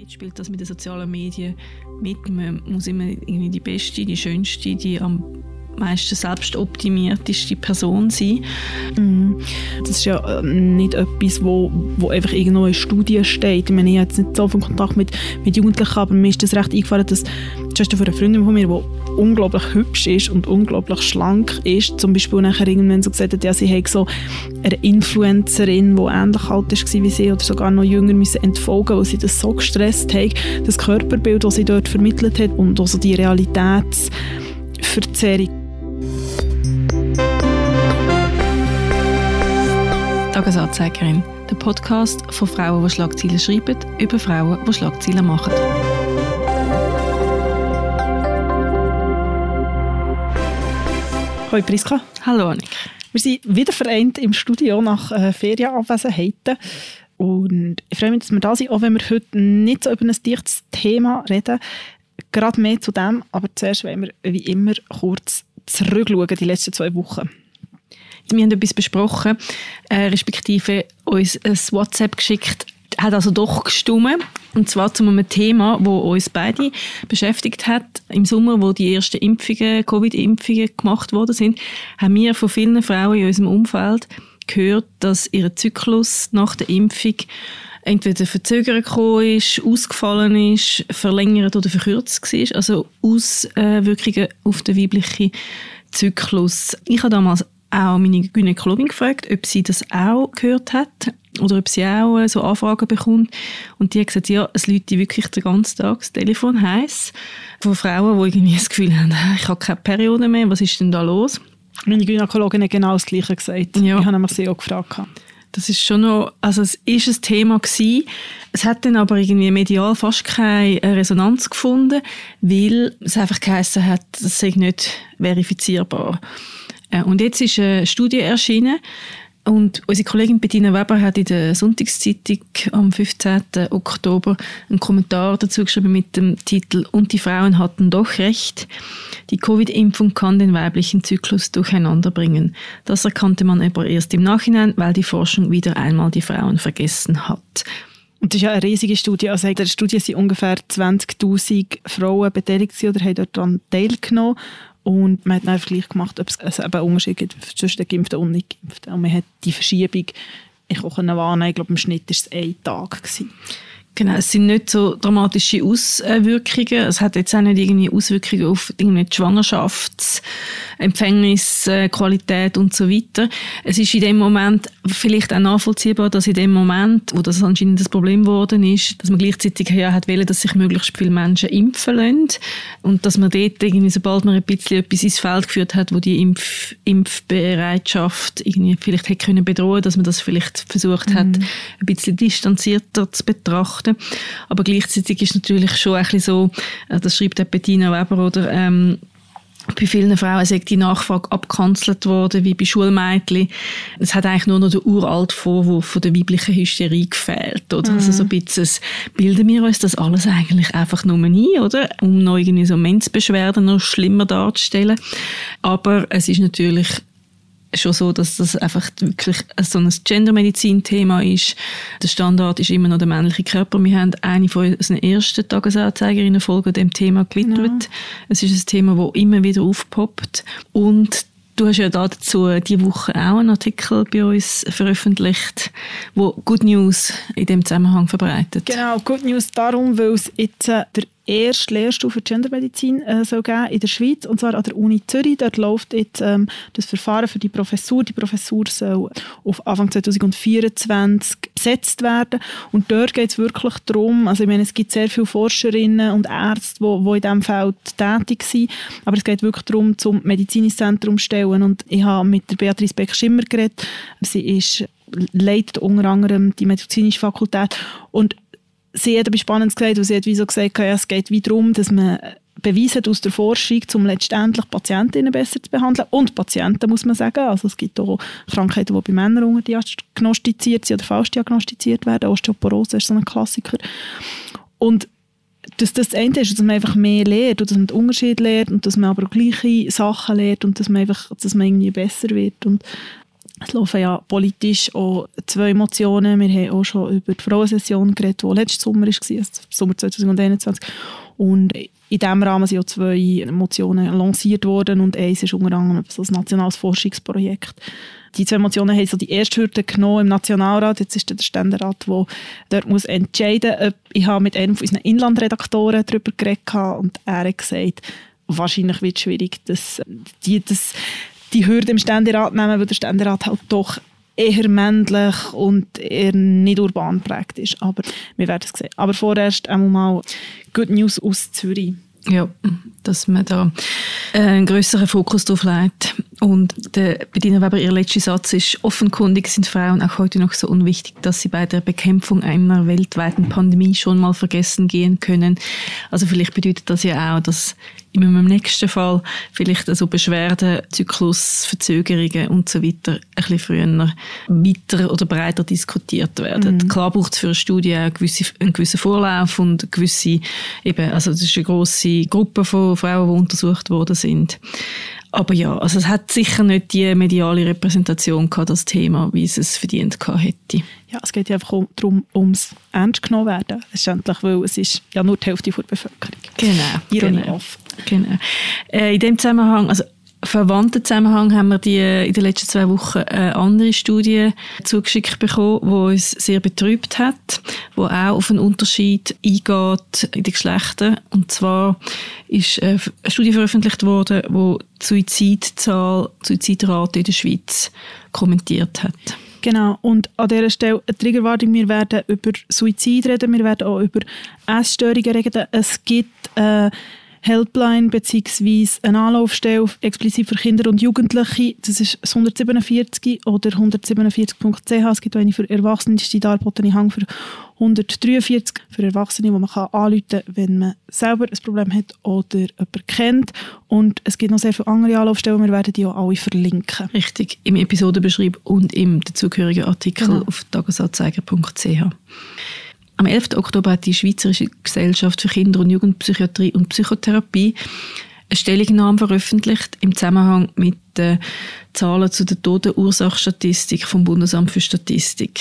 Jetzt spielt das mit den sozialen Medien mit. Man muss immer irgendwie die beste, die schönste, die am meisten selbstoptimierteste Person sein. Mm. Das ist ja ähm, nicht etwas, wo, wo einfach irgendwo in Studien steht. Ich meine, ich habe jetzt nicht so viel Kontakt mit, mit Jugendlichen, aber mir ist das recht eingefallen, dass zum Beispiel von einer Freundin von mir, die unglaublich hübsch ist und unglaublich schlank ist, zum Beispiel nachher irgendwann so gesagt hat, ja, sie hat so eine Influencerin, die ähnlich alt ist wie sie oder sogar noch jünger müssen entfolgen, weil sie das so gestresst hat, das Körperbild, das sie dort vermittelt hat und also die Realitätsverzerrung Tagesanzeigerin, der Podcast von Frauen, die Schlagzeilen schreiben, über Frauen, die Schlagzeilen machen. Hallo Priska. Hallo Annik. Wir sind wieder vereint im Studio nach äh, Ferienabwesenheiten. Und ich freue mich, dass wir da sind, auch wenn wir heute nicht so über ein dichtes Thema reden. Gerade mehr zu dem, aber zuerst wollen wir wie immer kurz zurückschauen, die letzten zwei Wochen wir haben etwas besprochen, äh, respektive uns ein WhatsApp geschickt, hat also doch gestimmt. Und zwar zu einem Thema, das uns beide beschäftigt hat. Im Sommer, wo die ersten Impfungen, Covid-Impfungen gemacht worden sind, haben wir von vielen Frauen in unserem Umfeld gehört, dass ihr Zyklus nach der Impfung entweder verzögert gekommen ist, ausgefallen ist, verlängert oder verkürzt war. Also Auswirkungen auf den weiblichen Zyklus. Ich habe damals auch meine Gynäkologin gefragt, ob sie das auch gehört hat oder ob sie auch äh, so Anfragen bekommt. Und die hat gesagt, ja, es läutet wirklich den ganzen Tag das Telefon heiß von Frauen, die irgendwie das Gefühl haben, ich habe keine Periode mehr, was ist denn da los? Meine Gynäkologin hat genau das Gleiche gesagt. Ja. Ich habe nämlich sie auch gefragt. Das ist schon noch, also es ist ein Thema gewesen. Es hat dann aber irgendwie medial fast keine Resonanz gefunden, weil es einfach geheißen hat, das sei nicht verifizierbar. Äh, und jetzt ist eine Studie erschienen und unsere Kollegin Bettina Weber hat in der Sonntagszeitung am 15. Oktober einen Kommentar dazu geschrieben mit dem Titel Und die Frauen hatten doch recht. Die Covid-Impfung kann den weiblichen Zyklus durcheinander bringen. Das erkannte man aber erst im Nachhinein, weil die Forschung wieder einmal die Frauen vergessen hat. Und das ist ja eine riesige Studie. Also in der Studie sind ungefähr 20.000 Frauen beteiligt oder haben daran teilgenommen. Und man hat einen Vergleich gemacht, ob es einen Unterschied gibt zwischen den Geimpften und nicht Geimpften. Und man hat die Verschiebung ich auch wahrnehmen ich glaube, im Schnitt war es ein Tag. Gewesen. Genau, es sind nicht so dramatische Auswirkungen. Es hat jetzt auch nicht irgendwie Auswirkungen auf die Schwangerschafts-, Empfängnisqualität und so weiter. Es ist in dem Moment vielleicht auch nachvollziehbar, dass in dem Moment, wo das anscheinend das Problem geworden ist, dass man gleichzeitig ja hat wollen, dass sich möglichst viele Menschen impfen lassen und dass man dort irgendwie, sobald man ein bisschen etwas ins Feld geführt hat, wo die Impf Impfbereitschaft irgendwie vielleicht hätte können bedrohen, dass man das vielleicht versucht hat, mhm. ein bisschen distanzierter zu betrachten beobachten. Aber gleichzeitig ist natürlich schon ein bisschen so, äh, das schreibt auch Bettina Weber, oder, ähm, bei vielen Frauen ist die Nachfrage abgekanzelt worden, wie bei Schulmädchen. Es hat eigentlich nur noch der uralte Vorwurf von der weiblichen Hysterie gefehlt, oder? Mhm. Also so ein bisschen, bilden wir uns das alles eigentlich einfach nur ein, oder? Um noch irgendwie so Menzbeschwerden noch schlimmer darzustellen. Aber es ist natürlich schon so, dass das einfach wirklich so ein Gendermedizin-Thema ist. Der Standard ist immer noch der männliche Körper. Wir haben eine von unseren ersten Tagesanzeigerinnen-Folgen dem Thema gewidmet. Genau. Es ist ein Thema, das immer wieder aufpoppt. Und Du hast ja dazu diese Woche auch einen Artikel bei uns veröffentlicht, wo Good News in dem Zusammenhang verbreitet. Genau, Good News darum, weil es jetzt äh, der erste Lehrstuhl für Gendermedizin äh, soll geben in der Schweiz, und zwar an der Uni Zürich. Dort läuft jetzt ähm, das Verfahren für die Professur. Die Professur soll auf Anfang 2024 besetzt werden. Und dort geht es wirklich darum, also ich meine, es gibt sehr viele Forscherinnen und Ärzte, die, in diesem Feld tätig sind, aber es geht wirklich darum, zum medizinisches zu stellen. Und ich habe mit der Beatrice Beck-Schimmer geredet. Sie ist leitet unter anderem die medizinische Fakultät und sie hat etwas Spannendes gesagt, weil sie hat wie so gesagt, ja, es geht wie darum, dass man Beweise aus der Forschung, um letztendlich Patientinnen besser zu behandeln und Patienten, muss man sagen. Also es gibt auch Krankheiten, die bei Männern diagnostiziert sind oder falsch diagnostiziert werden. Osteoporose ist so ein Klassiker. Und dass das das eine ist, dass man einfach mehr lernt und dass man den Unterschied lernt und dass man aber gleiche Sachen lernt und dass man einfach, dass man irgendwie besser wird. Und Es laufen ja politisch auch zwei Motionen. Wir haben auch schon über die Frauensession geredet, die letzten Sommer war, also Sommer 2021. Und in diesem Rahmen sind auch zwei Motionen lanciert worden und eins ist unter anderem so ein nationales Forschungsprojekt. Die zwei Motionen haben so die erste Hürde genommen im Nationalrat. Jetzt ist der Ständerat, der dort muss entscheiden muss. Ich habe mit einem unserer Inlandredaktoren darüber geredet und er hat gesagt, wahrscheinlich wird es schwierig, dass die, das die Hürde im Ständerat nehmen, weil der Ständerat halt doch eher männlich und eher nicht urban prägt ist. Aber wir werden es sehen. Aber vorerst einmal Good News aus Zürich. Ja, dass man da äh, einen größeren Fokus drauf legt. Und der Bediener Weber, ihr letzter Satz ist, offenkundig sind Frauen auch heute noch so unwichtig, dass sie bei der Bekämpfung einer weltweiten Pandemie schon mal vergessen gehen können. Also vielleicht bedeutet das ja auch, dass im nächsten Fall vielleicht also Beschwerden, Zyklusverzögerungen und so weiter ein bisschen früher weiter oder breiter diskutiert werden. Mhm. Klar braucht es für eine Studie gewisse, einen gewissen Vorlauf und eine gewisse, eben, also das ist eine grosse Gruppe von Frauen, die untersucht worden sind. Aber ja, also es hat sicher nicht die mediale Repräsentation gehabt, das Thema, wie es es verdient gehabt hätte. Ja, es geht ja einfach darum, ums ernst genommen werden, letztendlich, weil es ist ja nur die Hälfte der Bevölkerung. Genau. Ironie genau. genau. Äh, in dem Zusammenhang, also verwandten Zusammenhang haben wir die, in den letzten zwei Wochen eine andere Studie zugeschickt bekommen, die uns sehr betrübt hat, wo auch auf einen Unterschied eingeht in den Geschlechtern. Und zwar ist eine Studie veröffentlicht worden, die die Suizidzahl, Suizidrate in der Schweiz kommentiert hat. Genau, und an dieser Stelle eine Triggerwarnung, wir werden über Suizid reden, wir werden auch über Essstörungen reden. Es gibt äh, Helpline bzw. eine Anlaufstelle explizit für Kinder und Jugendliche. Das ist 147 oder 147.ch. Es gibt eine für Erwachsene, die ist darbotene Hang für 143 für Erwachsene, wo man kann anrufen kann, wenn man selber ein Problem hat oder jemanden kennt. Und es gibt noch sehr viele andere Anlaufstellen, wir werden die auch alle verlinken. Richtig, im Episodenbeschrieb und im dazugehörigen Artikel genau. auf tagesanzeiger.ch. Am 11. Oktober hat die Schweizerische Gesellschaft für Kinder- und Jugendpsychiatrie und Psychotherapie eine Stellungnahme veröffentlicht im Zusammenhang mit den Zahlen zu der Todenursachstatistik vom Bundesamt für Statistik.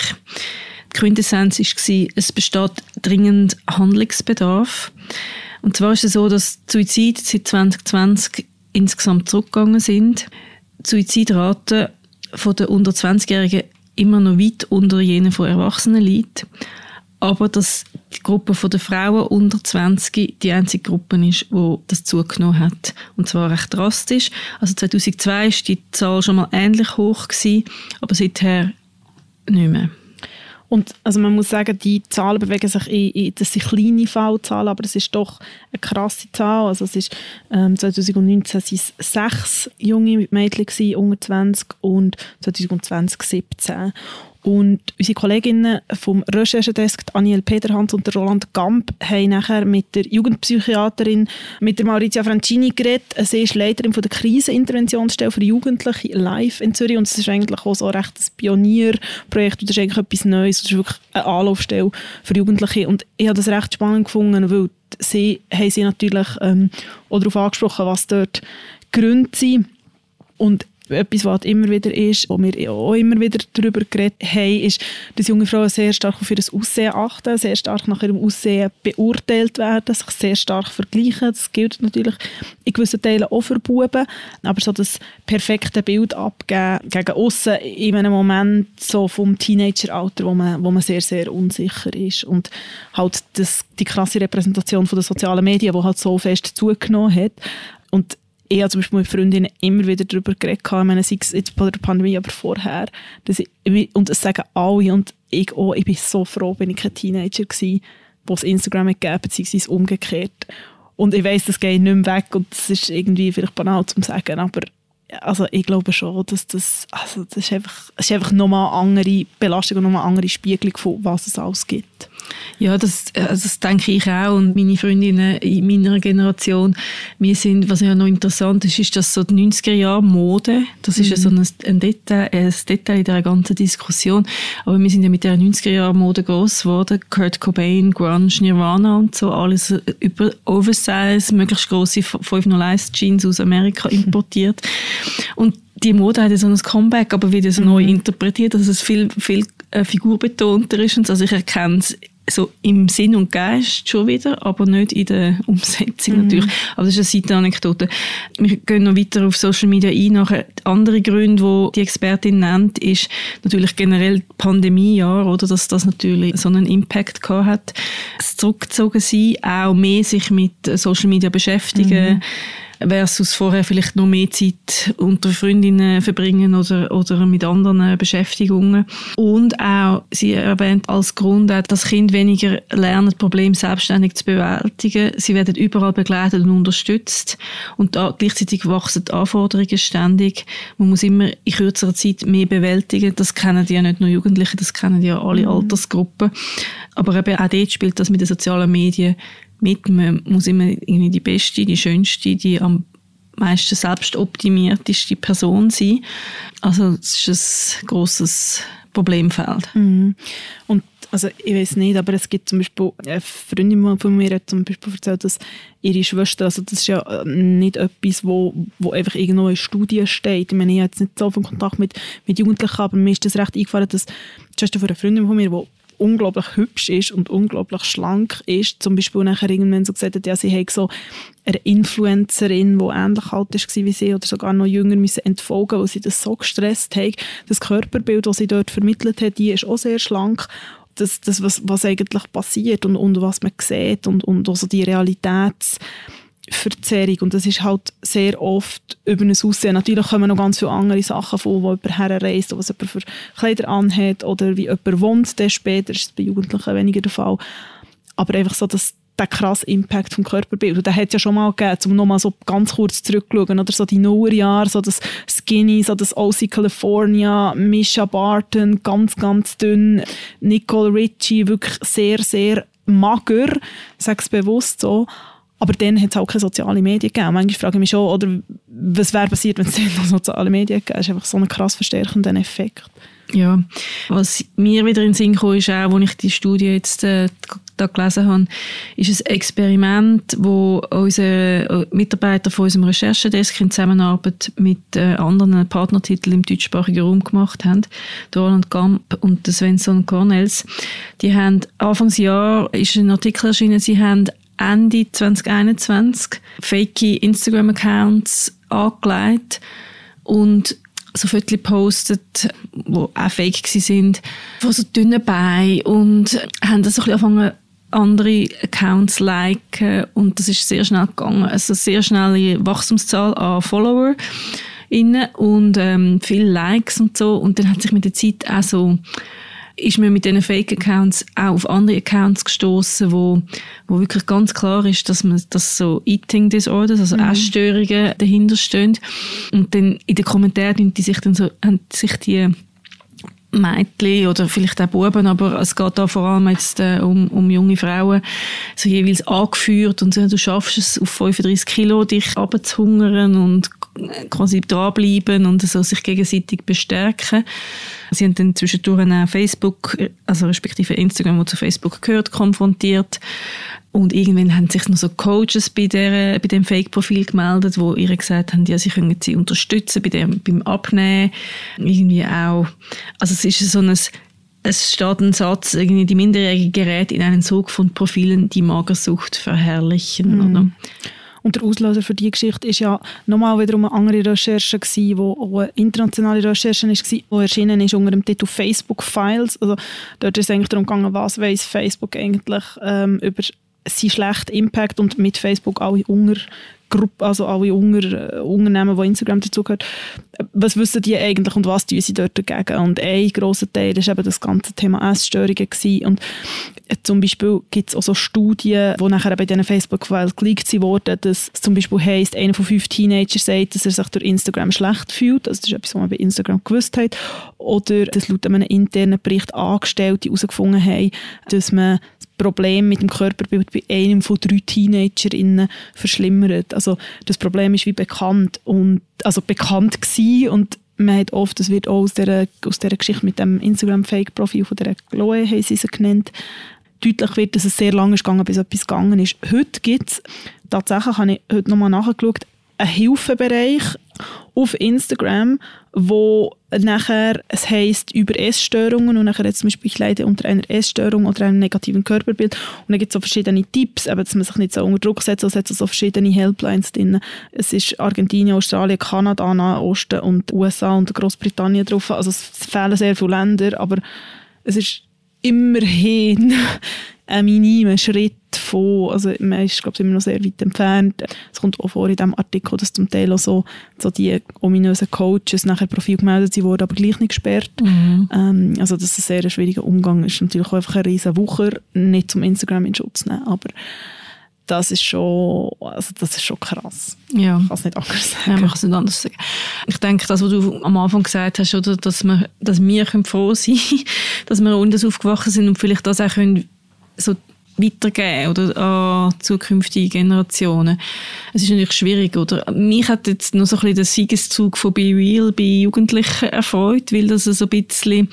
Die Quintessenz war, es besteht dringend Handlungsbedarf. Und zwar ist es so, dass Suizide seit 2020 insgesamt zurückgegangen sind. Die Suizidrate der unter 20-Jährigen immer noch weit unter jenen von Erwachsenen liegt aber dass die Gruppe der Frauen unter 20 die einzige Gruppe ist, wo das zugenommen hat. Und zwar recht drastisch. Also 2002 war die Zahl schon mal ähnlich hoch gewesen, aber seither nicht mehr. Und also man muss sagen, die Zahlen bewegen sich in, in das sind kleine Fallzahlen, aber es ist doch eine krasse Zahl. Also es ist, ähm, 2019 waren es sechs junge Mädchen gewesen, unter 20 und 2020 17. Und unsere Kolleginnen vom Recherchedesk, Daniel Peterhans und Roland Gamp, haben nachher mit der Jugendpsychiaterin, mit der Maurizia Francini geredet. Sie ist Leiterin von der Kriseninterventionsstelle für Jugendliche live in Zürich und es ist eigentlich auch so recht ein Pionierprojekt das ist eigentlich etwas Neues. Das ist wirklich eine Anlaufstelle für Jugendliche und ich habe das recht spannend gefunden, weil sie haben sie natürlich ähm, auch darauf angesprochen, was dort Gründe sind. Und etwas, was immer wieder ist, wo wir auch immer wieder darüber geredet haben, ist, dass junge Frauen sehr stark auf ihr Aussehen achten, sehr stark nach ihrem Aussehen beurteilt werden, sich sehr stark vergleichen. Das gilt natürlich in gewissen Teilen auch für Buben, aber so das perfekte Bild abgeben gegen außen in einem Moment so vom Teenageralter, wo man, wo man sehr, sehr unsicher ist. Und halt das, die krasse Repräsentation den sozialen Medien, die halt so fest zugenommen hat. Und ich habe zum Beispiel mit Freundinnen immer wieder darüber geredet, ich meine, sei es jetzt bei der Pandemie, aber vorher, dass ich, und das sagen alle und ich auch, ich bin so froh, bin ich kein Teenager gewesen, wo es Instagram gegeben beziehungsweise umgekehrt. Und ich weiß, das geht nicht mehr weg und das ist irgendwie vielleicht banal zu sagen, aber also ich glaube schon, dass das, also das ist einfach, das ist einfach nochmal eine andere Belastung und nochmal eine andere Spiegelung von was es alles gibt. Ja, das, also das denke ich auch und meine Freundinnen in meiner Generation, wir sind, was ja noch interessant ist, ist das so die 90er Jahre Mode, das ist mhm. ja so ein, ein, Detail, ein Detail in dieser ganzen Diskussion, aber wir sind ja mit der 90er Jahre Mode groß geworden, Kurt Cobain, Grunge, Nirvana und so, alles über Oversize, möglichst grosse 501 Jeans aus Amerika importiert und die Mode hat ja so ein Comeback, aber wieder so mhm. neu interpretiert, dass es viel, viel äh, figurbetonter ist. Also ich erkenne es so im Sinn und Geist schon wieder, aber nicht in der Umsetzung mhm. natürlich. Aber das ist eine Seitenanekdote. Wir gehen noch weiter auf Social Media ein. Nachher andere Gründe, die die Expertin nennt, ist natürlich generell Pandemiejahr, oder, dass das natürlich so einen Impact gehabt hat. Das Zurückgezogen sein, auch mehr sich mit Social Media beschäftigen. Mhm versus vorher vielleicht noch mehr Zeit unter Freundinnen verbringen oder, oder mit anderen Beschäftigungen. Und auch, sie erwähnt als Grund auch, dass Kinder weniger lernen, Probleme selbstständig zu bewältigen. Sie werden überall begleitet und unterstützt. Und da gleichzeitig wachsen die Anforderungen ständig. Man muss immer in kürzerer Zeit mehr bewältigen. Das kennen ja nicht nur Jugendliche, das kennen ja alle mhm. Altersgruppen. Aber eben auch dort spielt das mit den sozialen Medien mit. Man muss immer irgendwie die beste, die schönste, die am meisten selbstoptimierteste Person sein. Also es ist ein grosses Problemfeld. Mhm. Und also ich weiß nicht, aber es gibt zum Beispiel eine Freundin von mir hat zum Beispiel erzählt, dass ihre Schwester, also das ist ja äh, nicht etwas, wo, wo einfach irgendwo in Studien steht. Ich meine, ich habe jetzt nicht so viel Kontakt mit, mit Jugendlichen, aber mir ist das recht eingefahren, dass die Schwester von einer Freundin von mir, die unglaublich hübsch ist und unglaublich schlank ist. Zum Beispiel nachher irgendwann so gesagt hat, ja, sie hat so eine Influencerin, die ähnlich alt ist wie sie oder sogar noch jünger müssen entfolgen, weil sie das so gestresst hat. Das Körperbild, das sie dort vermittelt hat, die ist auch sehr schlank das, das was, was eigentlich passiert und, und was man sieht und, und also die Realitäts Verzerrung und das ist halt sehr oft über ein Aussehen. Natürlich kommen noch ganz viele andere Sachen vor, wo jemand herreist, was jemand für Kleider anhat oder wie jemand wohnt, dann später ist es bei Jugendlichen weniger der Fall. Aber einfach so, dass der krasse Impact vom Körperbild. Und der hat es ja schon mal gegeben, um nochmal so ganz kurz zurückzuschauen, oder so die Nullerjahre, so das Skinny, so das OC California, Misha Barton, ganz, ganz dünn, Nicole Ritchie, wirklich sehr, sehr mager, es bewusst so. Aber dann hat es auch keine sozialen Medien gegeben. Manchmal frage ich mich schon, oder was wäre passiert, wenn es noch soziale Medien gegeben Das ist einfach so ein krass verstärkender Effekt. Ja, was mir wieder in den Sinn kam, ist auch, als ich die Studie jetzt äh, da gelesen habe, ist ein Experiment, wo unsere Mitarbeiter von unserem Recherchedesk in Zusammenarbeit mit äh, anderen Partnertiteln im deutschsprachigen Raum gemacht haben. Der Roland Gamp und der Svensson Cornels. Die haben Anfangsjahr ist ein Artikel erschienen, sie haben Ende 2021 fake Instagram-Accounts angelegt und so Fotos gepostet, die auch fake waren, von so dünnen Beinen und haben dann so ein bisschen angefangen, andere Accounts liken und das ist sehr schnell gegangen. Also sehr schnelle Wachstumszahl an Follower und ähm, viele Likes und so und dann hat sich mit der Zeit auch so ist man mit diesen Fake-Accounts auch auf andere Accounts gestoßen, wo, wo wirklich ganz klar ist, dass man dass so Eating Disorders, also mhm. Essstörungen dahinter stehen. Und dann in den Kommentaren die sich dann so, haben sich die Mädchen oder vielleicht auch Buben, aber es geht da vor allem jetzt äh, um, um junge Frauen, so jeweils angeführt und so, du schaffst es auf 35 Kilo, dich abzuhungern und quasi dranbleiben und so sich gegenseitig bestärken. Sie haben dann zwischendurch auch Facebook, also respektive Instagram, wo zu Facebook gehört, konfrontiert. Und irgendwann haben sich noch so Coaches bei, der, bei dem Fake-Profil gemeldet, wo ihre gesagt haben, ja, sie können sie unterstützen bei dem, beim Abnehmen. Irgendwie auch. Also es ist so ein, es steht ein Satz, irgendwie die minderjährigen Geräte in einen Sog von Profilen, die Magersucht verherrlichen. Mm. Oder? Und der Auslöser für diese Geschichte ist ja nochmal wiederum eine andere Recherche wo auch eine internationale Recherche war, die erschienen ist unter dem Titel Facebook Files. Also dort ist es eigentlich darum gegangen, was weiß Facebook eigentlich ähm, über seinen schlechten Impact und mit Facebook alle Unger Gruppe, also alle Unger, äh, Unternehmen, die Instagram dazugehört, was wissen die eigentlich und was tun sie dort dagegen? Und ein grosser Teil war eben das ganze Thema Essstörungen gewesen. Und äh, zum Beispiel gibt es auch so Studien, die nachher bei diesen Facebook-Files geleakt wurden, dass es zum Beispiel heisst, einer von fünf Teenagern sagt, dass er sich durch Instagram schlecht fühlt. Also das ist etwas, was man bei Instagram gewusst hat. Oder dass laut einem internen Bericht Angestellte herausgefunden haben, dass man Problem mit dem Körperbild bei einem von drei TeenagerInnen verschlimmert. Also das Problem ist wie bekannt und also bekannt gewesen und man hat oft, das wird auch aus dieser, aus dieser Geschichte mit dem Instagram-Fake-Profil von der Chloe, haben sie sie genannt, deutlich wird, dass es sehr lange ist gegangen, bis etwas gegangen ist. Heute gibt es, tatsächlich habe ich heute nochmal nachgeschaut, einen Hilfebereich auf Instagram, wo nachher, es heisst über Essstörungen und nachher jetzt zum Beispiel, ich leide unter einer Essstörung oder einem negativen Körperbild und dann gibt es so verschiedene Tipps, eben, dass man sich nicht so unter Druck setzt, es hat so verschiedene Helplines drin. Es ist Argentinien, Australien, Kanada, Nahosten und USA und Großbritannien drauf, also es fehlen sehr viele Länder, aber es ist immerhin ein minimer Schritt von, also man ist glaube ich immer noch sehr weit entfernt. Es kommt auch vor in diesem Artikel, dass zum Teil auch so, so die ominösen Coaches nachher Profil gemeldet sind, wurden aber gleich nicht gesperrt. Mhm. Ähm, also dass es ein sehr schwieriger Umgang ist. Natürlich auch einfach ein riesen Wucher, nicht zum Instagram in Schutz nehmen, aber das ist schon, also das ist schon krass. Ja. Ich kann es nicht anders sagen. Ja, man kann es nicht anders sagen. Ich denke, das, was du am Anfang gesagt hast, oder, dass, wir, dass wir froh sein können, dass wir anders aufgewachsen sind und vielleicht das auch können, so weitergeben oder an zukünftige Generationen. Es ist natürlich schwierig, oder? Mich hat jetzt noch so ein bisschen der Siegeszug von Be Real bei Jugendlichen erfreut, weil das so ein bisschen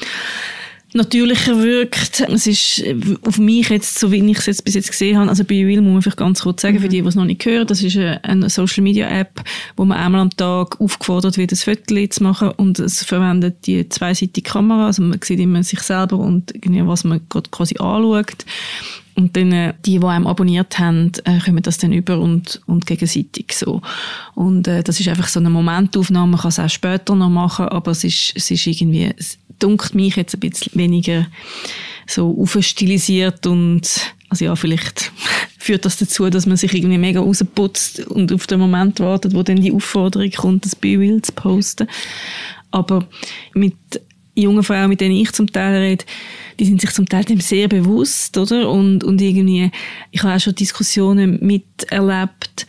natürlicher wirkt. Es ist auf mich jetzt, so wie ich es jetzt bis jetzt gesehen habe, also bei Real muss man vielleicht ganz kurz sagen, mhm. für die, die es noch nicht hören, das ist eine Social Media App, wo man einmal am Tag aufgefordert wird, ein Foto zu machen und es verwendet die zweiseitige Kamera, also man sieht immer sich selber und was man gerade quasi anschaut. Und dann, äh, die, die einem abonniert haben, äh, kommen das dann über und, und gegenseitig so. Und äh, das ist einfach so eine Momentaufnahme, man kann es auch später noch machen, aber es ist, es ist irgendwie, es dunkelt mich jetzt ein bisschen weniger so aufstilisiert und also ja, vielleicht führt das dazu, dass man sich irgendwie mega rausputzt und auf den Moment wartet, wo dann die Aufforderung kommt, das Bild zu posten. Aber mit jungen Frauen, mit denen ich zum Teil rede, die sind sich zum Teil dem sehr bewusst, oder? Und, und irgendwie, ich habe auch schon Diskussionen miterlebt,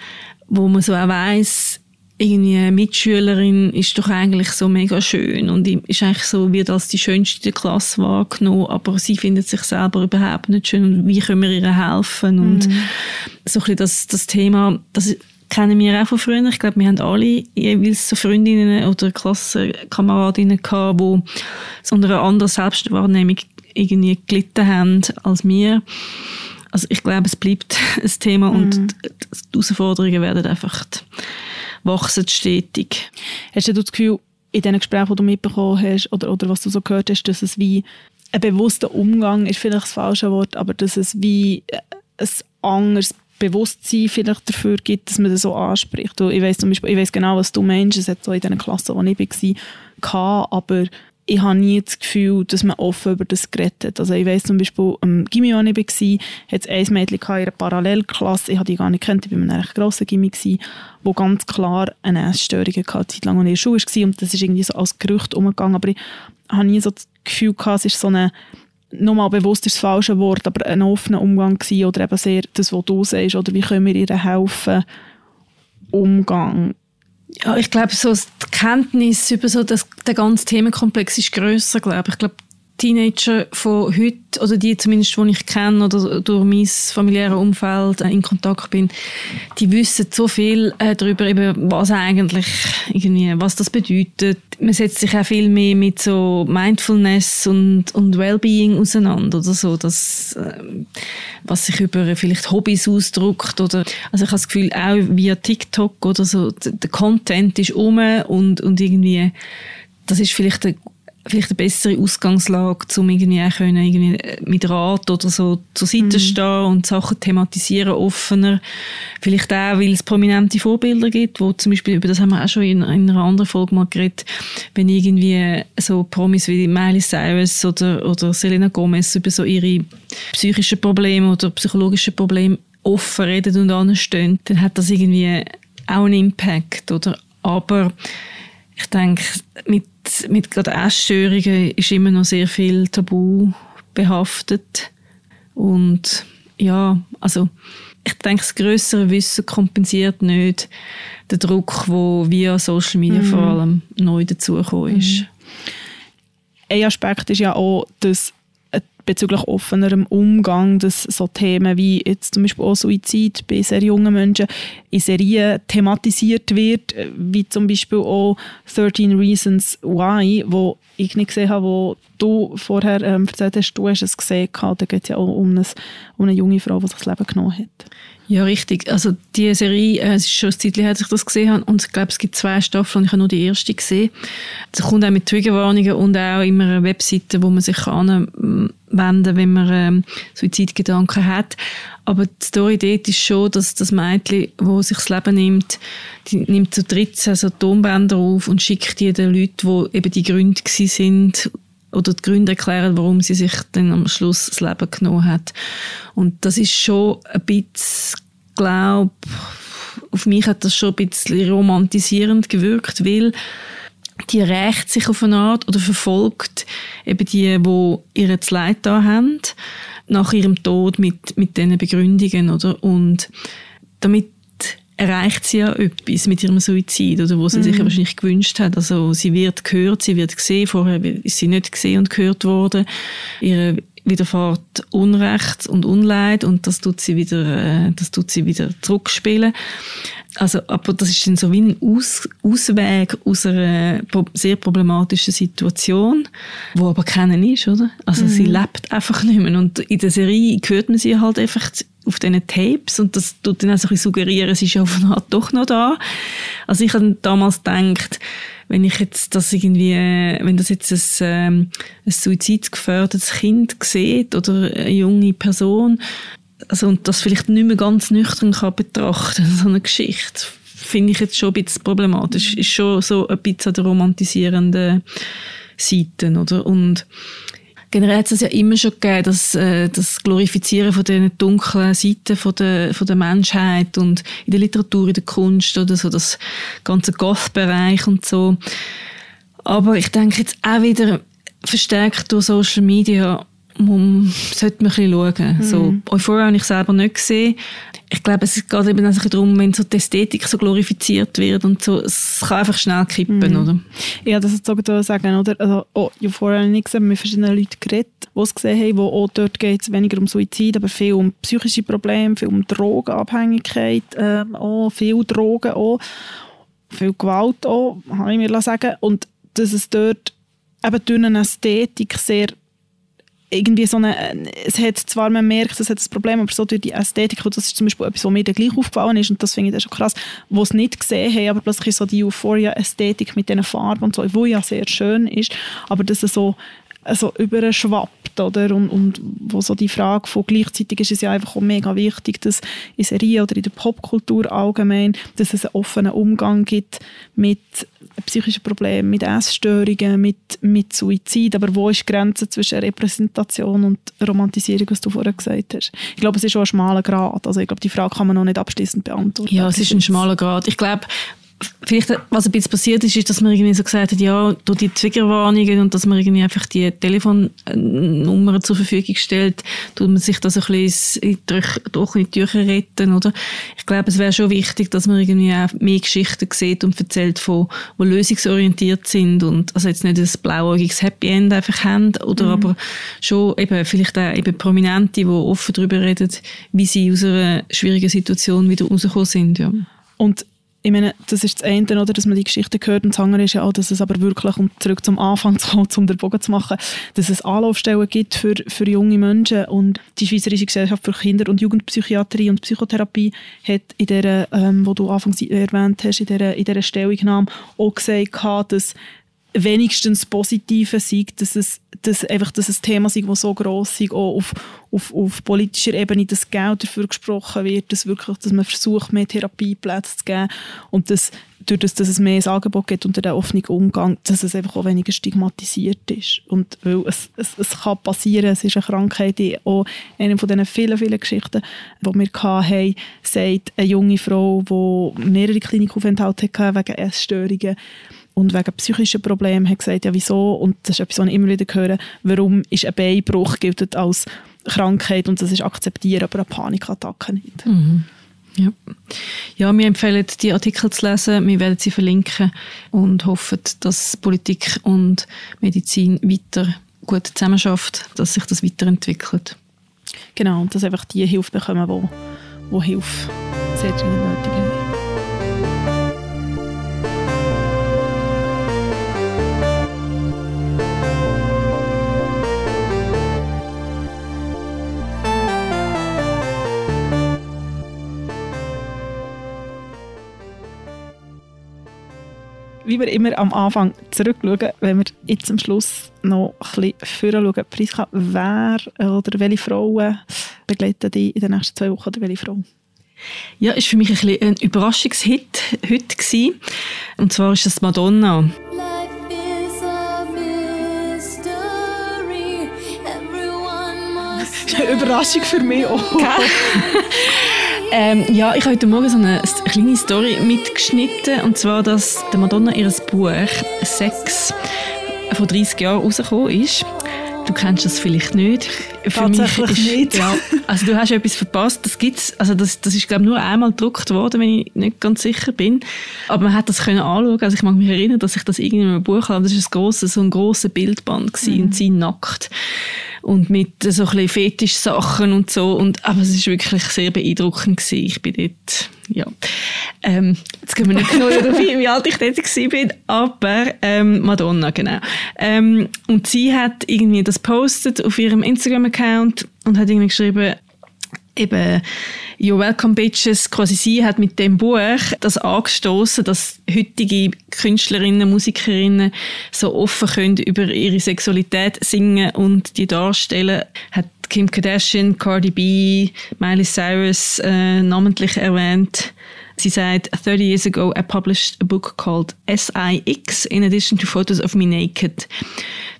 wo man so auch weiss, irgendwie eine Mitschülerin ist doch eigentlich so mega schön und ist eigentlich so, wird als die Schönste der Klasse wahrgenommen, aber sie findet sich selber überhaupt nicht schön und wie können wir ihr helfen und mhm. so ein bisschen das, das Thema, das kennen wir auch von früher. Ich glaube, wir haben alle jeweils so Freundinnen oder Klassenkameradinnen gehabt, die so unter einer anderen Selbstwahrnehmung irgendwie gelitten haben als wir. Also ich glaube, es bleibt ein Thema mhm. und die Herausforderungen werden einfach wachsen stetig. Hast du das Gefühl, in den Gesprächen, die du mitbekommen hast oder, oder was du so gehört hast, dass es wie ein bewusster Umgang ist vielleicht das falsche Wort, aber dass es wie ein anderes Bewusstsein vielleicht dafür gibt, dass man das so anspricht. ich weiß ich weiß genau, was du meinst. Es hat so in den Klassen, wo ich war, aber ich habe nie das Gefühl, dass man offen über das geredet hat. Also ich weiss zum Beispiel, am Gimmi, wo ich war, hat es ein Mädchen in einer Parallelklasse, ich habe die gar nicht gekannt, ich war in einem recht grossen Gimmi, wo ganz klar eine Essstörung hatte, Zeit lang, in der Schule war. Und das ist irgendwie so als Gerücht umgegangen, aber ich habe nie so das Gefühl gehabt, es ist so eine nochmal bewusst ist das falsche Wort, aber ein offener Umgang gewesen, oder eben sehr das, was du sagst, oder wie können wir ihr helfen, Umgang ja, ich glaube, so die Kenntnis über so das, der ganze Themenkomplex ist grösser, glaube ich. Ich glaube, Teenager von heute, oder die zumindest, die ich kenne oder durch mein familiäres Umfeld in Kontakt bin, die wissen so viel äh, darüber, eben, was eigentlich irgendwie, was das bedeutet. Man setzt sich auch viel mehr mit so Mindfulness und, und Wellbeing auseinander oder so, das, äh, was sich über vielleicht Hobbys ausdrückt oder, also ich habe das Gefühl, auch via TikTok oder so, der Content ist um und, und irgendwie, das ist vielleicht eine vielleicht eine bessere Ausgangslage, um irgendwie auch können, irgendwie mit Rat oder so zur Seite mhm. stehen und Sachen thematisieren, offener. Vielleicht auch, weil es prominente Vorbilder gibt, wo zum Beispiel, über das haben wir auch schon in, in einer anderen Folge mal geredet, wenn irgendwie so Promis wie Miley Cyrus oder, oder Selena Gomez über so ihre psychischen Probleme oder psychologischen Probleme offen reden und anstehen, dann hat das irgendwie auch einen Impact, oder? Aber ich denke, mit mit gerade Essstörungen ist immer noch sehr viel Tabu behaftet. Und ja, also ich denke, das größere Wissen kompensiert nicht den Druck, der via Social Media mm. vor allem neu dazugekommen ist. Mm. Ein Aspekt ist ja auch, dass bezüglich offenerem Umgang, dass so Themen wie jetzt zum Beispiel auch Suizid bei sehr jungen Menschen in Serien thematisiert wird, wie zum Beispiel auch 13 Reasons Why, wo ich nicht gesehen habe, wo du vorher ähm, erzählt hast, du hast es gesehen, da geht es ja auch um eine, um eine junge Frau, die sich das Leben genommen hat. Ja, richtig. Also die Serie, äh, es ist schon ein Zeit her, als ich das gesehen habe und ich glaube, es gibt zwei Staffeln und ich habe nur die erste gesehen. Es kommt auch mit Triggerwarnungen und auch immer eine Webseite, wo man sich anwenden kann, wenn man ähm, Suizidgedanken hat. Aber die Story dort ist schon, dass das Mädchen, das sich das Leben nimmt, die nimmt so 13 so Tonbänder auf und schickt die den Leuten, die eben die Gründe sind oder die Gründe erklären, warum sie sich dann am Schluss das Leben genommen hat. Und das ist schon ein bisschen, glaube auf mich hat das schon ein bisschen romantisierend gewirkt, weil die rächt sich auf eine Art oder verfolgt eben die, die ihr Leid da haben, nach ihrem Tod mit, mit diesen Begründungen, oder? Und damit erreicht sie ja etwas mit ihrem Suizid oder wo sie mhm. sich wahrscheinlich gewünscht hat. Also sie wird gehört, sie wird gesehen, vorher ist sie nicht gesehen und gehört worden. Ihre widerfährt Unrecht und Unleid und das tut sie wieder, äh, das tut sie wieder zurückspielen. Also, aber das ist dann so wie ein Aus Ausweg aus einer sehr problematischen Situation, wo aber keinen ist, oder? Also mhm. sie lebt einfach nicht mehr und in der Serie hört man sie halt einfach auf diesen Tapes und das tut dann auch so suggerieren, sie ist auf eine Art doch noch da. Also ich habe damals gedacht, wenn ich jetzt das irgendwie, wenn das jetzt ein, ähm, ein suizidgefährdetes Kind sieht oder eine junge Person, also und das vielleicht nicht mehr ganz nüchtern kann betrachten, so eine Geschichte, finde ich jetzt schon ein bisschen problematisch. Ist schon so ein bisschen an der romantisierenden Seite, oder? Und generell hat es ja immer schon gegeben, dass äh, das Glorifizieren von den dunklen Seiten von der, von der Menschheit und in der Literatur, in der Kunst oder so, das ganze Goth-Bereich und so. Aber ich denke jetzt auch wieder verstärkt durch Social Media man sollte man ein bisschen schauen. Mhm. So, Euphoria habe ich selber nicht gesehen. Ich glaube, es geht eben auch darum, wenn so die Ästhetik so glorifiziert wird und so, es kann einfach schnell kippen, mhm. oder? Ja, das ist so sagen, oder? Also, oh, Euphoria habe ich nicht gesehen, mit verschiedenen Leuten geredet, die es gesehen haben, wo auch dort geht es weniger um Suizid, aber viel um psychische Probleme, viel um Drogenabhängigkeit, ähm, auch viel Drogen auch, viel Gewalt auch, habe ich mir sagen Und dass es dort eben durch eine Ästhetik sehr irgendwie so eine, es hat zwar, man merkt, es hat ein Problem, aber so durch die Ästhetik, und das ist zum Beispiel etwas, was mir dann gleich aufgefallen ist, und das finde ich dann schon krass, wo es nicht gesehen haben, aber plötzlich so die Euphoria-Ästhetik mit diesen Farben und so, wo ja sehr schön ist, aber dass es so also überschwappt, oder? Und, und wo so die Frage von gleichzeitig ist es ja einfach auch mega wichtig, dass in Serien oder in der Popkultur allgemein, dass es einen offenen Umgang gibt mit psychischen Problemen, mit Essstörungen, mit, mit Suizid, aber wo ist die Grenze zwischen Repräsentation und Romantisierung, was du vorher gesagt hast? Ich glaube, es ist schon ein schmaler Grad, also ich glaube, die Frage kann man noch nicht abschließend beantworten. Ja, es ist ein schmaler Grad. Ich glaube, vielleicht, was ein bisschen passiert ist, ist, dass man irgendwie so gesagt hat, ja, durch die Triggerwarnungen und dass man irgendwie einfach die Telefonnummer zur Verfügung stellt, tut man sich da so ein bisschen durch in die Tücher retten, oder? Ich glaube, es wäre schon wichtig, dass man irgendwie auch mehr Geschichten sieht und erzählt von, wo lösungsorientiert sind und also jetzt nicht ein blauäugiges Happy End einfach haben, oder mhm. aber schon eben vielleicht auch eben Prominente, die offen darüber reden, wie sie aus einer schwierigen Situation wieder rausgekommen sind, ja. Und ich meine, das ist das eine, oder, dass man die Geschichte hört und das andere ist ja auch, dass es aber wirklich, um zurück zum Anfang zu kommen, um den Bogen zu machen, dass es Anlaufstellen gibt für, für junge Menschen. Und die Schweizerische Gesellschaft für Kinder- und Jugendpsychiatrie und Psychotherapie hat in der, ähm, wo du anfangs erwähnt hast, in dieser, in dieser Stellungnahme auch gesagt, dass wenigstens Positive sei, dass es dass einfach dass ein Thema sei, das so gross ist, auch auf, auf, auf politischer Ebene, dass Geld dafür gesprochen wird, dass, wirklich, dass man versucht, mehr Therapieplätze zu geben und dass, durch das, dass es mehr ein Angebot gibt unter den offenen Umgang, dass es einfach auch weniger stigmatisiert ist. Und weil es, es, es kann passieren, es ist eine Krankheit, die auch eine von diesen vielen, vielen Geschichten, die wir hatten, sagt eine junge Frau, die mehrere Klinikaufenthalte hatte wegen Essstörungen, und wegen psychischen Problemen hat gesagt, ja wieso, und das ist etwas, was ich immer wieder höre, warum ist ein Beinbruch gilt als Krankheit und das ist akzeptiert, aber eine Panikattacke nicht. Mhm. Ja. ja, wir empfehlen, die Artikel zu lesen. Wir werden sie verlinken und hoffen, dass Politik und Medizin weiter gut zusammenarbeitet, dass sich das weiterentwickelt. Genau, und dass einfach die Hilfe bekommen, wo, wo Hilfe sehr dringend nötig ist. Wie wir immer am Anfang zurückschauen, wenn wir jetzt am Schluss noch ein bisschen schauen, Priska, wer oder welche Frauen begleiten dich in den nächsten zwei Wochen oder welche Frau? Ja, ist für mich ein, bisschen ein Überraschungshit heute gewesen. Und zwar ist es Madonna. Eine Überraschung für mich auch. ähm, ja, ich habe heute Morgen so eine kleine Story mitgeschnitten. Und zwar, dass der Madonna ihr Buch «Sex» vor 30 Jahren rausgekommen ist. Du kennst das vielleicht nicht. Für Tatsächlich ist, nicht. Ja, also du hast etwas verpasst. Das gibt's. Also das, das ist glaube nur einmal gedruckt worden, wenn ich nicht ganz sicher bin. Aber man hat das können anschauen. Also ich mag mich erinnern, dass ich das irgendwie in einem Buch habe. Das ist ein grosses, so ein grosser Bildband gewesen, mhm. und sie nackt und mit so ein bisschen Fetisch-Sachen und so. Und, aber es ist wirklich sehr beeindruckend gewesen. Ich bin dort, ja. Ähm, jetzt gehen wir nicht genau darauf ein, wie alt ich dort war, aber ähm, Madonna, genau. Ähm, und sie hat irgendwie das postet auf ihrem Instagram-Account und hat irgendwie geschrieben, eben You're Welcome Bitches, quasi sie hat mit dem Buch das angestoßen, dass heutige Künstlerinnen, Musikerinnen so offen können über ihre Sexualität singen und die darstellen, hat Kim Kardashian, Cardi B, Miley Cyrus äh, namentlich erwähnt. Sie said, 30 years ago I published a book called SIX in addition to photos of me naked.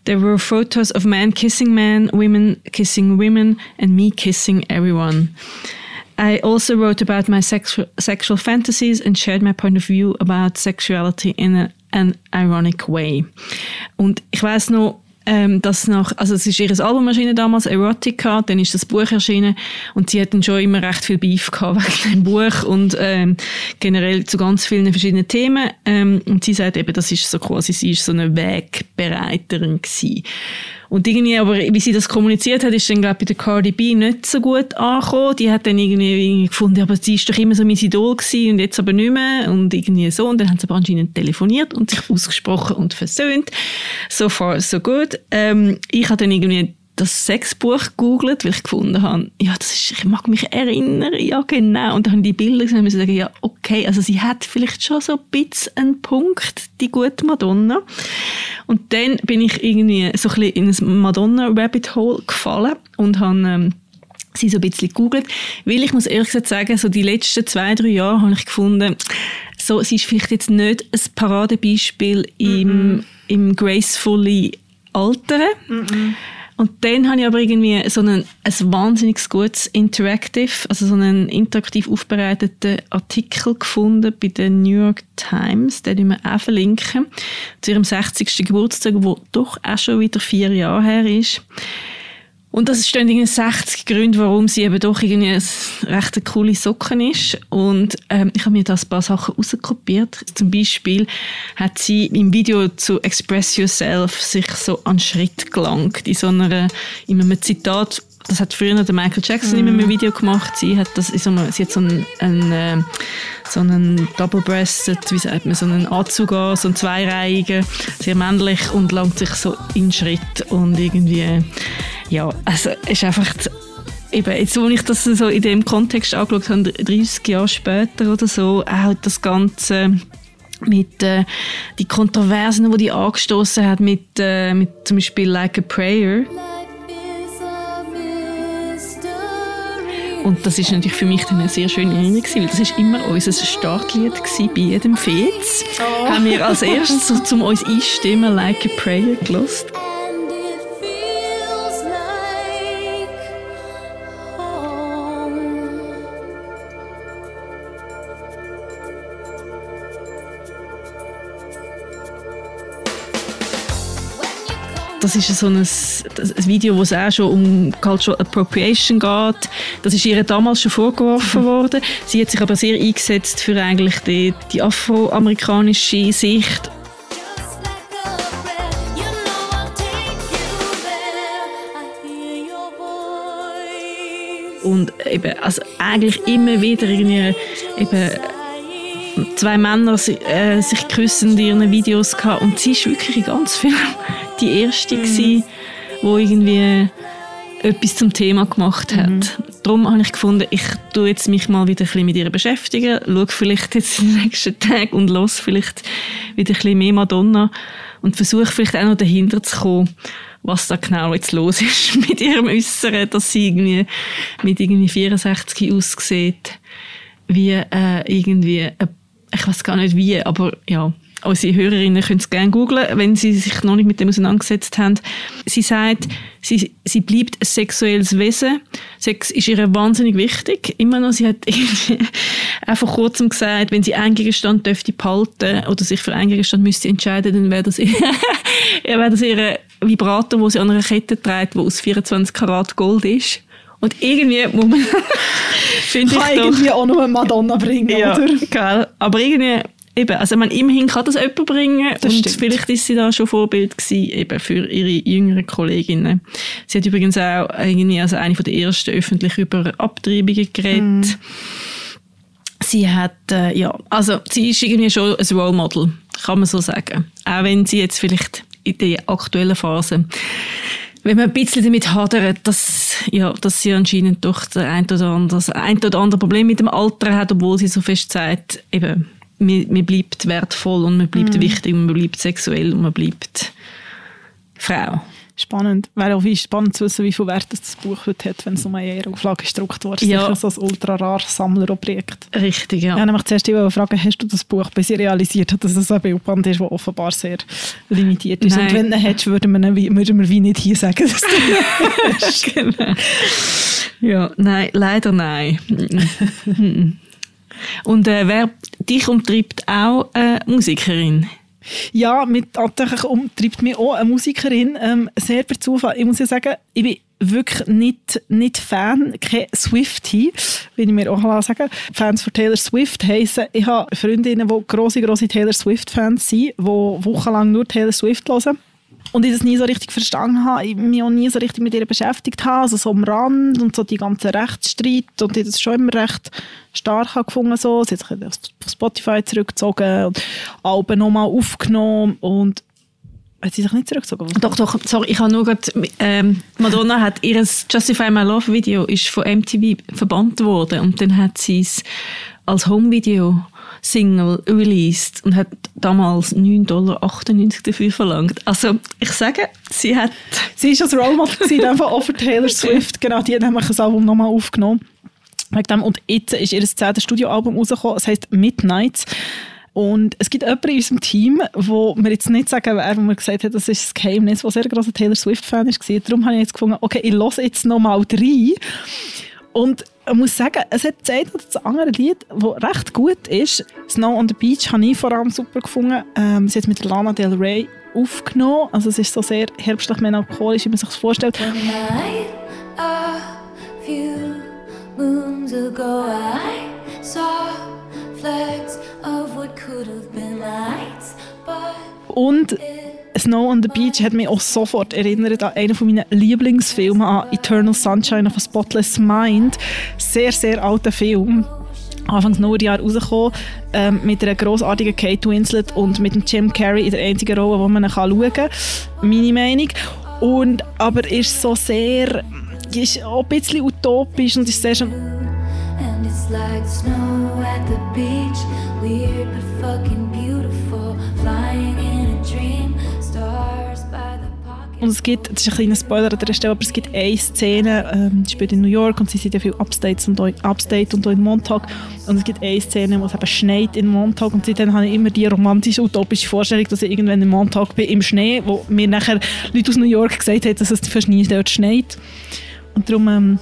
There were photos of men kissing men, women kissing women, and me kissing everyone. I also wrote about my sexual, sexual fantasies and shared my point of view about sexuality in a, an ironic way. Ich weiß noch, ähm, dass nach, also es ist ihr Album erschienen damals, Erotica, dann ist das Buch erschienen und sie hat dann schon immer recht viel Beef gehabt wegen dem Buch und ähm, generell zu ganz vielen verschiedenen Themen ähm, und sie sagt eben, das ist so quasi, sie ist so eine Wegbereiterin gewesen. Und irgendwie, aber wie sie das kommuniziert hat, ist dann, glaube ich, bei der Cardi B nicht so gut angekommen. Die hat dann irgendwie gefunden, aber sie ist doch immer so mein Idol gewesen und jetzt aber nicht mehr und irgendwie so. Und dann haben sie aber anscheinend telefoniert und sich ausgesprochen und versöhnt. So far, so good. Ähm, ich habe dann irgendwie das Sexbuch gegoogelt, weil ich gefunden habe, ja, das ist, ich mag mich erinnern, ja genau. Und dann habe ich die Bilder gesehen und musste sagen, ja, okay, also sie hat vielleicht schon so ein bisschen einen Punkt, die gute Madonna. Und dann bin ich irgendwie so ein bisschen in ein Madonna-Rabbit-Hole gefallen und habe ähm, sie so ein bisschen gegoogelt, weil ich muss ehrlich gesagt sagen, so die letzten zwei, drei Jahre habe ich gefunden, so, sie ist vielleicht jetzt nicht ein Paradebeispiel im, mm -mm. im gracefully Alteren. Mm und dann habe ich aber irgendwie so einen, ein wahnsinnig gutes Interactive, also so einen interaktiv aufbereiteten Artikel gefunden bei der New York Times, den wir auch verlinken, zu ihrem 60. Geburtstag, wo doch auch schon wieder vier Jahre her ist. Und das stehen irgendwie 60 Gründe, warum sie eben doch irgendwie eine recht coole Socken ist. Und ähm, ich habe mir da ein paar Sachen rauskopiert. Zum Beispiel hat sie im Video zu Express Yourself sich so an Schritt gelangt. In so einer, in einem Zitat, das hat früher der Michael Jackson mm. in einem Video gemacht. Sie hat das so einem, sie hat so einen, einen äh, so einen Double-Breasted, wie sagt man, so einen Anzug an, so einen zweireihigen, sehr männlich und langt sich so in Schritt und irgendwie ja, also es ist einfach eben, jetzt wo ich das so in dem Kontext angeschaut habe, 30 Jahre später oder so, auch das Ganze mit äh, die Kontroversen, die die angestoßen hat mit, äh, mit zum Beispiel Like a Prayer. Und das ist natürlich für mich dann eine sehr schöne Erinnerung weil das ist immer unser Startlied gewesen, bei jedem Fez. Oh. Haben wir als erstes so, zum uns einstimmen Like a Prayer gelost. Das ist so ein, ein Video, wo es auch schon um Cultural Appropriation geht. Das ist ihr damals schon vorgeworfen worden. Sie hat sich aber sehr eingesetzt für eigentlich die, die afroamerikanische Sicht und eben, also eigentlich immer wieder irgendwie eben zwei Männer äh, sich küssen in ihren Videos gehabt und sie ist wirklich ganz viel die erste, mhm. die irgendwie etwas zum Thema gemacht hat. Mhm. darum habe ich gefunden, ich tue jetzt mich mal wieder ein bisschen mit ihr beschäftigen, schaue vielleicht jetzt in den nächsten Tagen und los vielleicht wieder ein bisschen mehr Madonna und versuche vielleicht auch noch dahinter zu kommen, was da genau jetzt los ist mit ihrem Äußeren, dass sie irgendwie mit irgendwie 64 aussieht, wie äh, irgendwie, äh, ich weiß gar nicht wie, aber ja, unsere Hörerinnen können es gerne googlen, wenn sie sich noch nicht mit dem auseinandergesetzt haben. Sie sagt, sie, sie bleibt ein sexuelles Wesen. Sex ist ihr wahnsinnig wichtig. Immer noch, sie hat einfach kurzem gesagt, wenn sie einen Gegenstand dürfte behalten oder sich für einen Gegenstand müsste entscheiden, dann wäre das, wäre das ihr Vibrator, wo sie an einer Kette trägt, wo aus 24 Karat Gold ist. Und irgendwie muss man, finde ich irgendwie doch, auch noch eine Madonna bringen, ja, oder? Gell? Aber irgendwie eben, also man, immerhin kann das jemand bringen das und stimmt. vielleicht ist sie da schon Vorbild gewesen, eben für ihre jüngeren Kolleginnen. Sie hat übrigens auch irgendwie als eine der ersten öffentlich über Abtreibungen geredet. Mm. Sie hat, äh, ja, also sie ist irgendwie schon ein Role Model, kann man so sagen. Auch wenn sie jetzt vielleicht in der aktuellen Phase wenn man ein bisschen damit hadert, dass, ja, dass sie anscheinend doch ein oder andere, ein oder andere Problem mit dem Alter hat, obwohl sie so fest sagt, eben, man, man bleibt wertvoll und man bleibt mhm. wichtig und man bleibt sexuell und man bleibt Frau. Spannend. Wäre auch wie spannend zu wissen, wie viel Wert das Buch heute hat, wenn es um eine Auflage gedruckt wurde. Ja. Sicher so ein ultra rar Sammlerobjekt. Richtig, ja. Ich habe nämlich zuerst fragen, hast du das Buch, bis ich realisiert habe, dass es ein Bildband ist, das offenbar sehr limitiert ist. Nein. Und wenn du hättest, würden wir, würden wir wie nicht hier sagen, dass du genau. Ja, nein, leider nein. Und äh, wer dich umtreibt, auch eine Musikerin? Ja, mit, tatsächlich umtreibt mich auch eine Musikerin. Ähm, sehr per Zufall. Ich muss ja sagen, ich bin wirklich nicht, nicht Fan, kein Swiftie, wie ich mir auch sagen Fans von Taylor Swift heissen, ich habe Freundinnen, die grosse, grosse Taylor Swift-Fans sind, die wochenlang nur Taylor Swift hören und ich das nie so richtig verstanden habe, ich mich auch nie so richtig mit ihr beschäftigt habe, also so am Rand und so die ganzen Rechtsstreit und ich das schon immer recht stark gefunden so. Sie hat sich auf Spotify zurückgezogen und Alben nochmal aufgenommen und hat sie sich nicht zurückgezogen? Doch, doch, sorry, ich habe nur gerade, ähm, Madonna hat ihr Justify My Love Video ist von MTV verbannt worden und dann hat sie es als Home-Video Single released und hat damals 9,98 Dollar dafür verlangt. Also ich sage, sie hat... Sie ist als Role Model auch für Taylor Swift, genau, die hat nämlich das Album nochmal aufgenommen. Und jetzt ist ihr zehntes Studioalbum rausgekommen, es heißt Midnights. Und es gibt jemanden in unserem Team, wo wir jetzt nicht sagen, wer wo mir gesagt hat, das ist das Geheimnis, der sehr großer Taylor Swift-Fan war. Darum habe ich jetzt gefunden, okay, ich höre jetzt nochmal rein. Und ich muss sagen, es hat das eine oder das andere Lied, das recht gut ist. Snow on the Beach habe ich vor allem super gefunden. Ähm, sie hat mit Lana Del Rey aufgenommen. Also es ist so sehr herbstlich melancholisch, wie man sich das vorstellt. Und Snow on the Beach hat mich auch sofort erinnert an einen meiner Lieblingsfilme, an Eternal Sunshine of a Spotless Mind. Sehr, sehr alter Film. Anfangs Nullerjahr rausgekommen, ähm, mit einer grossartigen Kate Winslet und mit dem Jim Carrey in der einzigen Rolle, wo man schauen kann. Meine Meinung. Und, aber ist so sehr, ist auch ein bisschen utopisch und ist sehr beach, weird but fucking beautiful, flying in. Und es gibt, das ist ein kleiner Spoiler an der Stelle, aber es gibt eine Szene, ähm, die spielt in New York und sie sind ja viel Upstate und, Upstate und in Montauk. Und es gibt eine Szene, wo es eben schneit in Montauk und seitdem habe ich immer die romantische, utopische Vorstellung, dass ich irgendwann in Montauk bin, im Schnee, wo mir nachher Leute aus New York gesagt haben, dass es fast nie dort schneit. Und darum ähm,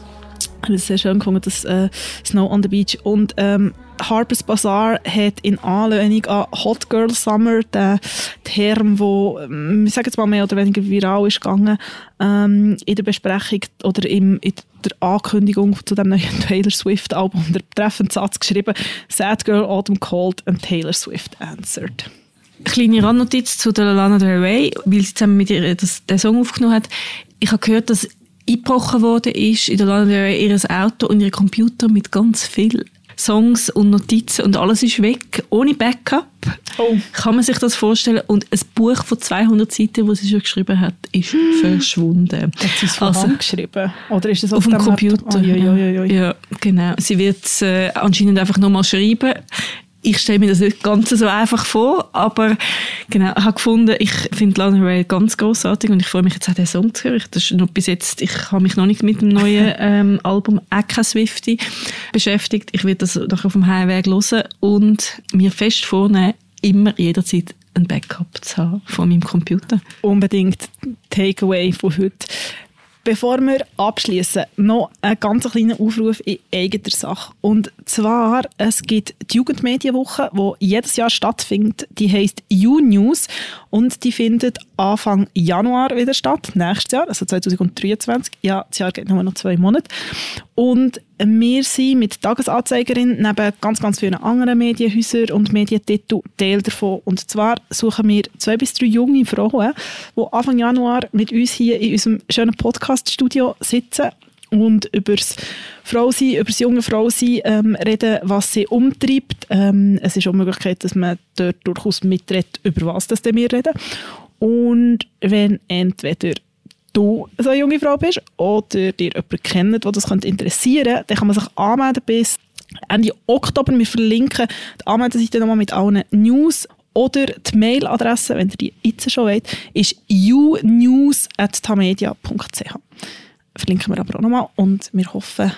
habe es sehr schön gefunden, das äh, Snow on the Beach. Und ähm, Harper's Bazaar hat in Anlehnung an Hot Girl Summer den Term, wo ähm, ich sage jetzt mal mehr oder weniger viral ist gegangen, ähm, in der Besprechung oder im, in der Ankündigung zu dem neuen Taylor Swift Album der treffende Satz geschrieben: Sad Girl Autumn called and Taylor Swift answered. Kleine Randnotiz zu der Lana Del Rey, weil sie zusammen mit ihr das, den Song aufgenommen hat. Ich habe gehört, dass eingebrochen worden ist in der Lana Del Rey ihr Auto und ihr Computer mit ganz viel Songs und Notizen und alles ist weg, ohne Backup. Oh. Kann man sich das vorstellen? Und ein Buch von 200 Seiten, das sie schon geschrieben hat, ist hm. verschwunden. Hat sie es also, geschrieben? Oder ist es auf, auf dem Computer? Oh, ja, ja, ja, ja, genau. Sie wird es äh, anscheinend einfach nochmal schreiben ich stelle mir das nicht ganz so einfach vor, aber genau, ich habe gefunden, ich finde Lana Ray ganz großartig und ich freue mich jetzt auch den Song zu hören. Das ist noch bis jetzt, ich habe mich noch nicht mit dem neuen ähm, Album «Eka Swifty» beschäftigt. Ich werde das noch auf dem Heimweg hören und mir fest vornehmen, immer jederzeit ein Backup zu haben von meinem Computer. Unbedingt Takeaway von heute. Bevor wir abschließen, noch ein ganz kleiner Aufruf in eigener Sache. Und zwar, es gibt die Jugendmedienwoche, die jedes Jahr stattfindet. Die heißt U-News und die findet Anfang Januar wieder statt, nächstes Jahr, also 2023. Ja, das Jahr geht nur noch zwei Monate. Und wir sind mit Tagesanzeigerin neben ganz, ganz vielen anderen Medienhäusern und Medientiteln Teil davon. Und zwar suchen wir zwei bis drei junge Frauen, die Anfang Januar mit uns hier in unserem schönen Podcast-Studio sitzen und über das Frausein, über das junge Frausein ähm, reden, was sie umtreibt. Ähm, es ist auch eine Möglichkeit, dass man dort durchaus mitredet, über was das wir reden. Und wenn entweder du so eine junge Frau bist oder dir jemanden kennt, der das interessieren könnte, dann kann man sich anmelden bis Ende Oktober. Wir verlinken die Anmeldeseite nochmal mit allen News oder die Mailadresse, wenn ihr die jetzt schon wollt, ist unews.tamedia.ch. Verlinken wir aber auch nochmal und wir hoffen,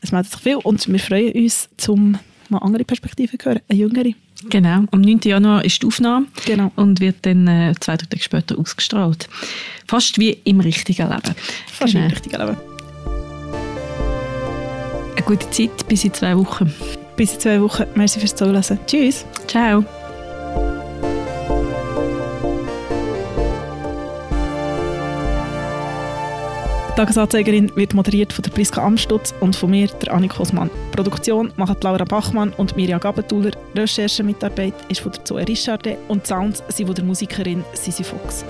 es meldet sich viel und wir freuen uns, zum mal andere Perspektiven zu hören, eine jüngere. Genau, am 9. Januar ist die Aufnahme genau. und wird dann äh, zwei Tage später ausgestrahlt. Fast wie im richtigen Leben. Fast genau. im richtigen Leben. Eine gute Zeit, bis in zwei Wochen. Bis in zwei Wochen. Merci fürs Zuhören. Tschüss. Ciao. Tagesanzeigerin wird moderiert von der Priska Amstutz und von mir, der Annik Hosmann. Produktion machen Laura Bachmann und Mirja Gabentuller. Recherchemitarbeit ist von der Zoe Richardet und Sounds sind von der Musikerin Sisi Fox.